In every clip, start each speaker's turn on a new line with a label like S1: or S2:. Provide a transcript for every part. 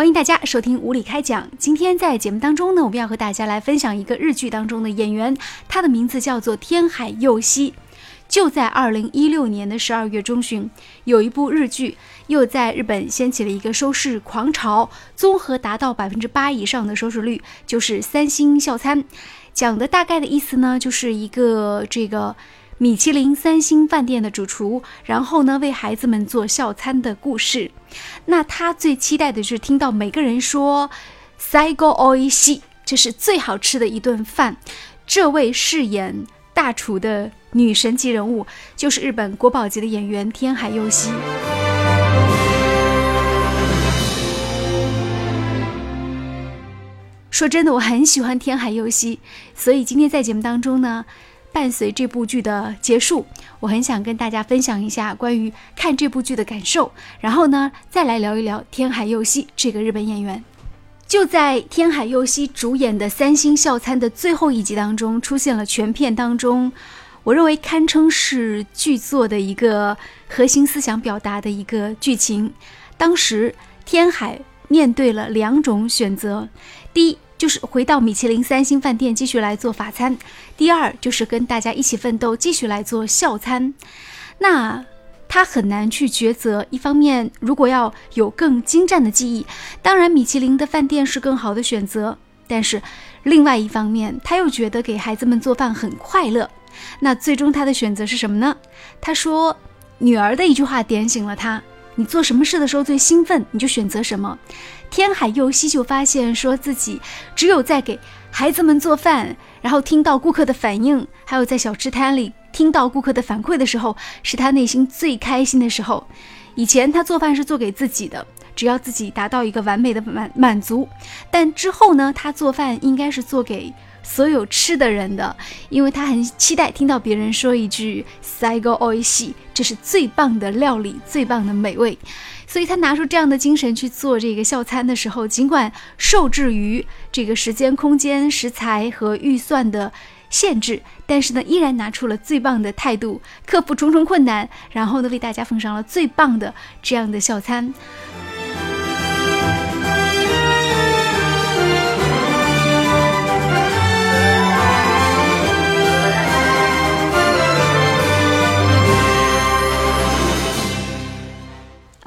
S1: 欢迎大家收听无理开讲。今天在节目当中呢，我们要和大家来分享一个日剧当中的演员，他的名字叫做天海佑希。就在二零一六年的十二月中旬，有一部日剧又在日本掀起了一个收视狂潮，综合达到百分之八以上的收视率，就是《三星校餐》。讲的大概的意思呢，就是一个这个。米其林三星饭店的主厨，然后呢为孩子们做校餐的故事。那他最期待的就是听到每个人说 “saigo oishi”，这是最好吃的一顿饭。这位饰演大厨的女神级人物，就是日本国宝级的演员天海佑希。说真的，我很喜欢天海佑希，所以今天在节目当中呢。伴随这部剧的结束，我很想跟大家分享一下关于看这部剧的感受，然后呢，再来聊一聊天海佑希这个日本演员。就在天海佑希主演的《三星校餐》的最后一集当中，出现了全片当中，我认为堪称是剧作的一个核心思想表达的一个剧情。当时天海面对了两种选择，第一。就是回到米其林三星饭店继续来做法餐，第二就是跟大家一起奋斗，继续来做校餐。那他很难去抉择，一方面如果要有更精湛的技艺，当然米其林的饭店是更好的选择。但是另外一方面，他又觉得给孩子们做饭很快乐。那最终他的选择是什么呢？他说，女儿的一句话点醒了他。你做什么事的时候最兴奋，你就选择什么。天海佑希就发现，说自己只有在给孩子们做饭，然后听到顾客的反应，还有在小吃摊里听到顾客的反馈的时候，是他内心最开心的时候。以前他做饭是做给自己的，只要自己达到一个完美的满满足。但之后呢，他做饭应该是做给。所有吃的人的，因为他很期待听到别人说一句 “saigo oishi”，这是最棒的料理，最棒的美味，所以他拿出这样的精神去做这个校餐的时候，尽管受制于这个时间、空间、食材和预算的限制，但是呢，依然拿出了最棒的态度，克服重重困难，然后呢，为大家奉上了最棒的这样的校餐。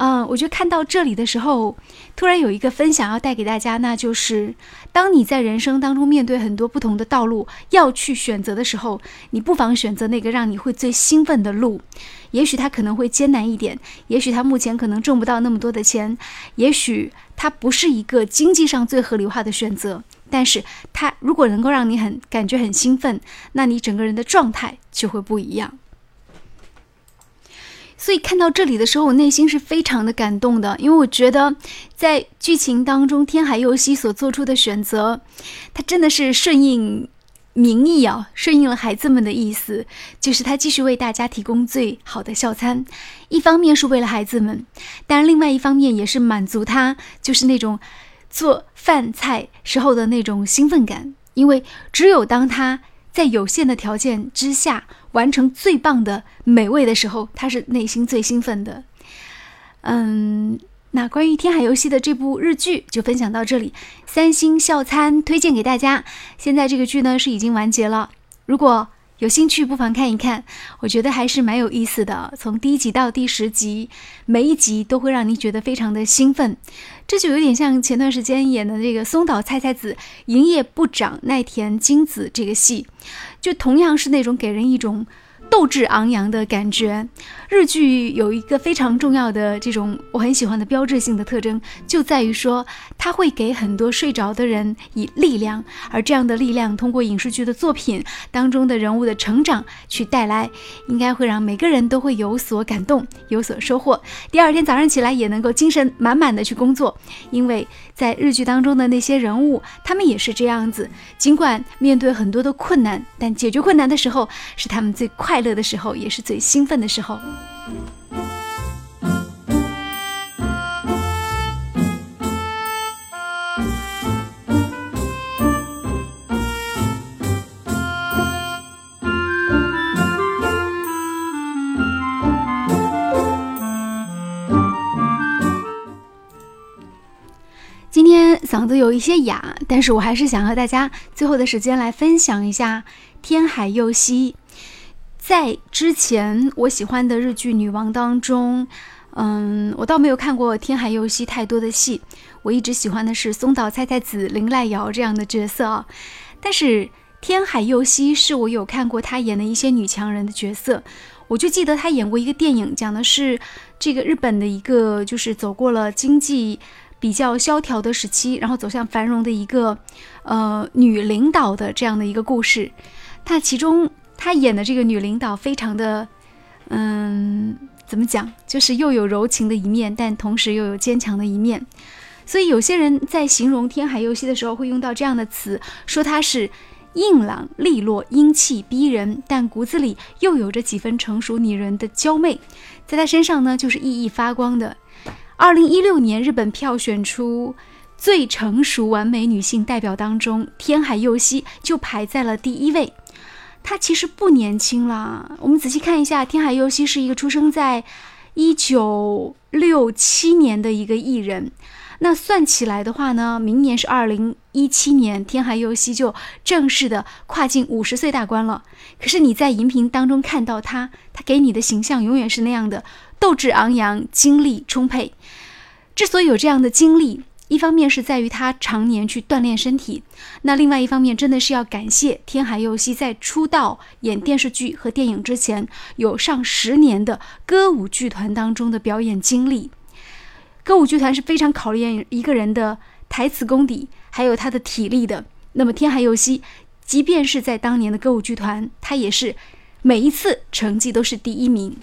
S1: 嗯，我觉得看到这里的时候，突然有一个分享要带给大家，那就是当你在人生当中面对很多不同的道路要去选择的时候，你不妨选择那个让你会最兴奋的路。也许它可能会艰难一点，也许它目前可能挣不到那么多的钱，也许它不是一个经济上最合理化的选择，但是它如果能够让你很感觉很兴奋，那你整个人的状态就会不一样。所以看到这里的时候，我内心是非常的感动的，因为我觉得在剧情当中，天海佑希所做出的选择，他真的是顺应民意啊，顺应了孩子们的意思，就是他继续为大家提供最好的校餐，一方面是为了孩子们，但另外一方面也是满足他就是那种做饭菜时候的那种兴奋感，因为只有当他。在有限的条件之下完成最棒的美味的时候，他是内心最兴奋的。嗯，那关于天海游戏的这部日剧就分享到这里，三星笑餐推荐给大家。现在这个剧呢是已经完结了，如果。有兴趣不妨看一看，我觉得还是蛮有意思的。从第一集到第十集，每一集都会让你觉得非常的兴奋。这就有点像前段时间演的这个松岛菜菜子营业部长奈田金子这个戏，就同样是那种给人一种。斗志昂扬的感觉。日剧有一个非常重要的这种我很喜欢的标志性的特征，就在于说它会给很多睡着的人以力量，而这样的力量通过影视剧的作品当中的人物的成长去带来，应该会让每个人都会有所感动，有所收获。第二天早上起来也能够精神满满的去工作，因为在日剧当中的那些人物，他们也是这样子，尽管面对很多的困难，但解决困难的时候是他们最快。乐的时候也是最兴奋的时候。今天嗓子有一些哑但是我还是想和大家最后的时间来分享一下天海佑希在之前我喜欢的日剧女王当中，嗯，我倒没有看过天海佑希太多的戏，我一直喜欢的是松岛菜菜子、林濑遥这样的角色啊。但是天海佑希是我有看过她演的一些女强人的角色，我就记得她演过一个电影，讲的是这个日本的一个就是走过了经济比较萧条的时期，然后走向繁荣的一个呃女领导的这样的一个故事。那其中。她演的这个女领导非常的，嗯，怎么讲，就是又有柔情的一面，但同时又有坚强的一面。所以有些人在形容天海佑希的时候会用到这样的词，说她是硬朗利落、英气逼人，但骨子里又有着几分成熟女人的娇媚，在她身上呢就是熠熠发光的。二零一六年日本票选出最成熟完美女性代表当中，天海佑希就排在了第一位。他其实不年轻了。我们仔细看一下，天海佑希是一个出生在一九六七年的一个艺人。那算起来的话呢，明年是二零一七年，天海佑希就正式的跨进五十岁大关了。可是你在荧屏当中看到他，他给你的形象永远是那样的斗志昂扬、精力充沛。之所以有这样的经历，一方面是在于他常年去锻炼身体，那另外一方面真的是要感谢天海佑希在出道演电视剧和电影之前有上十年的歌舞剧团当中的表演经历。歌舞剧团是非常考验一个人的台词功底，还有他的体力的。那么天海佑希，即便是在当年的歌舞剧团，他也是每一次成绩都是第一名。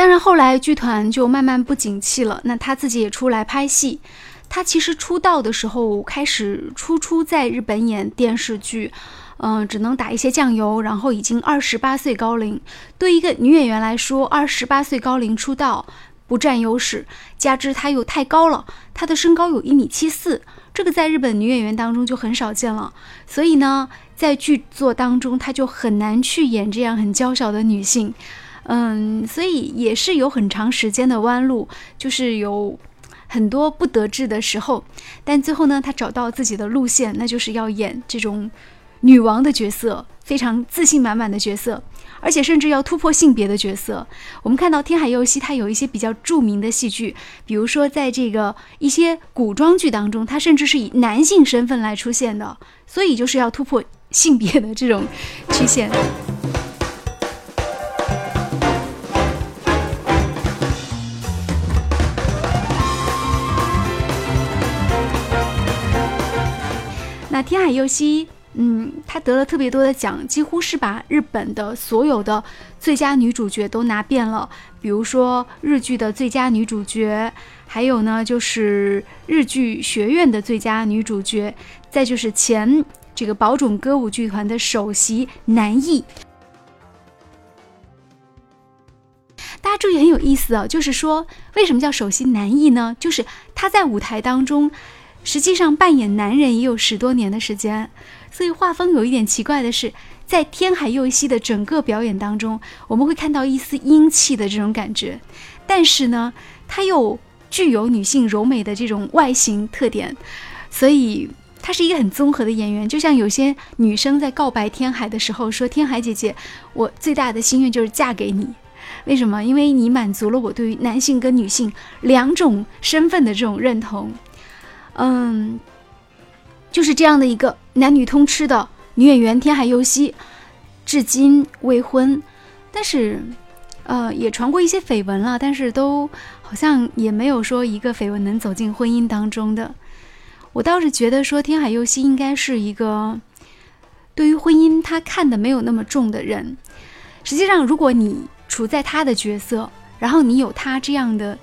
S1: 当然，后来剧团就慢慢不景气了。那他自己也出来拍戏。他其实出道的时候开始初初在日本演电视剧，嗯，只能打一些酱油。然后已经二十八岁高龄，对一个女演员来说，二十八岁高龄出道不占优势。加之她又太高了，她的身高有一米七四，这个在日本女演员当中就很少见了。所以呢，在剧作当中，她就很难去演这样很娇小的女性。嗯，所以也是有很长时间的弯路，就是有很多不得志的时候，但最后呢，他找到自己的路线，那就是要演这种女王的角色，非常自信满满的角色，而且甚至要突破性别的角色。我们看到天海佑希，他有一些比较著名的戏剧，比如说在这个一些古装剧当中，他甚至是以男性身份来出现的，所以就是要突破性别的这种曲线。天海佑希，嗯，她得了特别多的奖，几乎是把日本的所有的最佳女主角都拿遍了。比如说日剧的最佳女主角，还有呢就是日剧学院的最佳女主角，再就是前这个宝冢歌舞剧团的首席男艺。大家注意很有意思啊，就是说为什么叫首席男艺呢？就是他在舞台当中。实际上扮演男人也有十多年的时间，所以画风有一点奇怪的是，在天海佑希的整个表演当中，我们会看到一丝英气的这种感觉，但是呢，她又具有女性柔美的这种外形特点，所以她是一个很综合的演员。就像有些女生在告白天海的时候说：“天海姐姐，我最大的心愿就是嫁给你，为什么？因为你满足了我对于男性跟女性两种身份的这种认同。”嗯，就是这样的一个男女通吃的女演员天海佑希，至今未婚，但是，呃，也传过一些绯闻了，但是都好像也没有说一个绯闻能走进婚姻当中的。我倒是觉得说天海佑希应该是一个对于婚姻他看的没有那么重的人。实际上，如果你处在他的角色，然后你有他这样的。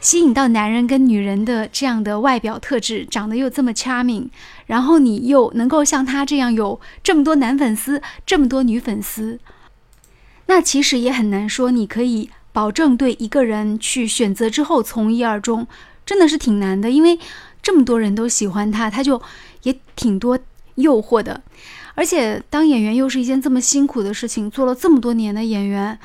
S1: 吸引到男人跟女人的这样的外表特质，长得又这么 charming，然后你又能够像他这样有这么多男粉丝，这么多女粉丝，那其实也很难说你可以保证对一个人去选择之后从一而终，真的是挺难的。因为这么多人都喜欢他，他就也挺多诱惑的。而且当演员又是一件这么辛苦的事情，做了这么多年的演员，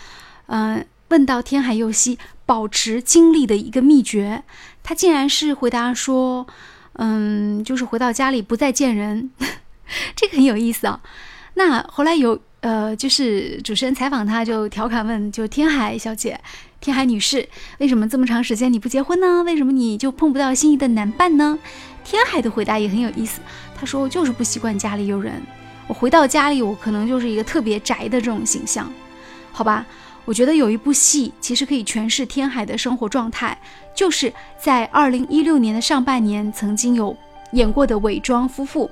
S1: 嗯。问到天海佑希保持精力的一个秘诀，他竟然是回答说：“嗯，就是回到家里不再见人。”这个很有意思啊。那后来有呃，就是主持人采访他，就调侃问：“就天海小姐，天海女士，为什么这么长时间你不结婚呢？为什么你就碰不到心仪的男伴呢？”天海的回答也很有意思，他说：“我就是不习惯家里有人，我回到家里，我可能就是一个特别宅的这种形象，好吧。”我觉得有一部戏其实可以诠释天海的生活状态，就是在二零一六年的上半年曾经有演过的《伪装夫妇》。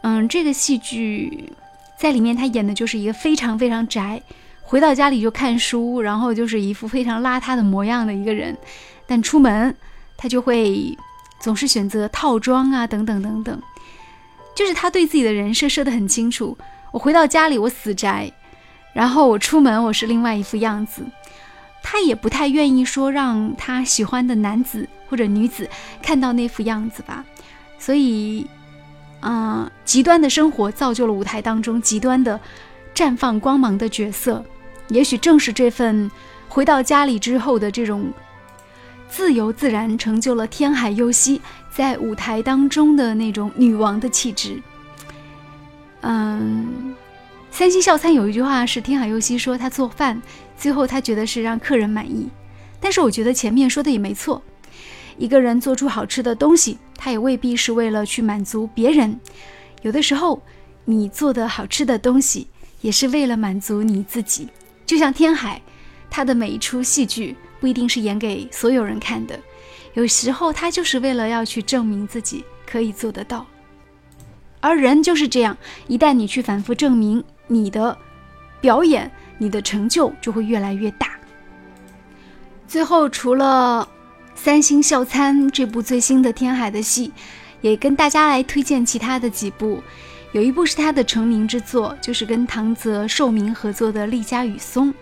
S1: 嗯，这个戏剧在里面他演的就是一个非常非常宅，回到家里就看书，然后就是一副非常邋遢的模样的一个人。但出门他就会总是选择套装啊，等等等等，就是他对自己的人设设得很清楚。我回到家里，我死宅。然后我出门，我是另外一副样子。他也不太愿意说让他喜欢的男子或者女子看到那副样子吧。所以，嗯，极端的生活造就了舞台当中极端的绽放光芒的角色。也许正是这份回到家里之后的这种自由自然，成就了天海佑希在舞台当中的那种女王的气质。嗯。三星校餐有一句话是天海佑希说他做饭，最后他觉得是让客人满意。但是我觉得前面说的也没错，一个人做出好吃的东西，他也未必是为了去满足别人。有的时候，你做的好吃的东西，也是为了满足你自己。就像天海，他的每一出戏剧不一定是演给所有人看的，有时候他就是为了要去证明自己可以做得到。而人就是这样，一旦你去反复证明。你的表演，你的成就就会越来越大。最后，除了《三星校餐》这部最新的天海的戏，也跟大家来推荐其他的几部。有一部是他的成名之作，就是跟唐泽寿明合作的《利家雨松》。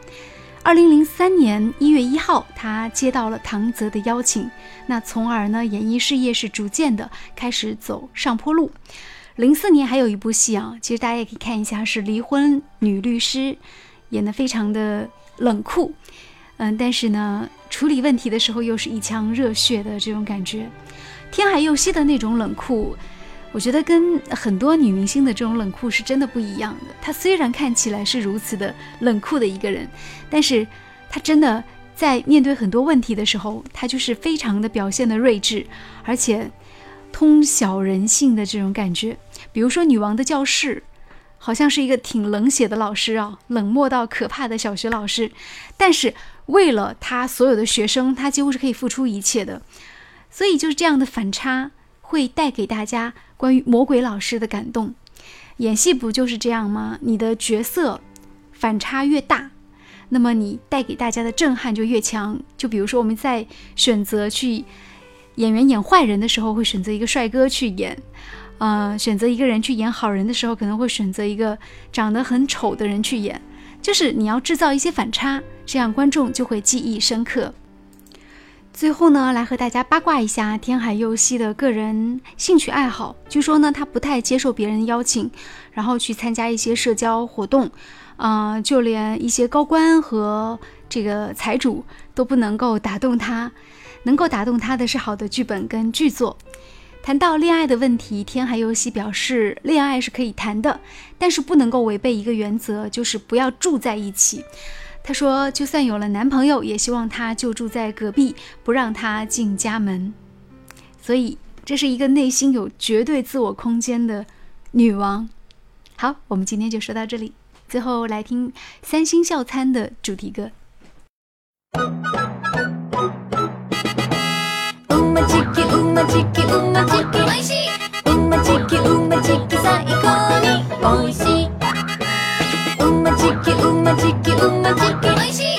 S1: 二零零三年一月一号，他接到了唐泽的邀请，那从而呢，演艺事业是逐渐的开始走上坡路。零四年还有一部戏啊，其实大家也可以看一下，是离婚女律师，演的非常的冷酷，嗯，但是呢，处理问题的时候又是一腔热血的这种感觉。天海佑希的那种冷酷，我觉得跟很多女明星的这种冷酷是真的不一样的。她虽然看起来是如此的冷酷的一个人，但是她真的在面对很多问题的时候，她就是非常的表现的睿智，而且。通晓人性的这种感觉，比如说《女王的教室》，好像是一个挺冷血的老师啊，冷漠到可怕的小学老师。但是为了他所有的学生，他几乎是可以付出一切的。所以就是这样的反差，会带给大家关于魔鬼老师的感动。演戏不就是这样吗？你的角色反差越大，那么你带给大家的震撼就越强。就比如说我们在选择去。演员演坏人的时候会选择一个帅哥去演，呃，选择一个人去演好人的时候可能会选择一个长得很丑的人去演，就是你要制造一些反差，这样观众就会记忆深刻。最后呢，来和大家八卦一下天海佑希的个人兴趣爱好。据说呢，他不太接受别人邀请，然后去参加一些社交活动，啊，就连一些高官和这个财主都不能够打动他。能够打动他的是好的剧本跟剧作。谈到恋爱的问题，天海佑希表示，恋爱是可以谈的，但是不能够违背一个原则，就是不要住在一起。他说，就算有了男朋友，也希望他就住在隔壁，不让他进家门。所以，这是一个内心有绝对自我空间的女王。好，我们今天就说到这里。最后来听三星校餐的主题歌。まうまチキおいしい。うまチキうま最高においしい。うまチキうまチキうまおいしい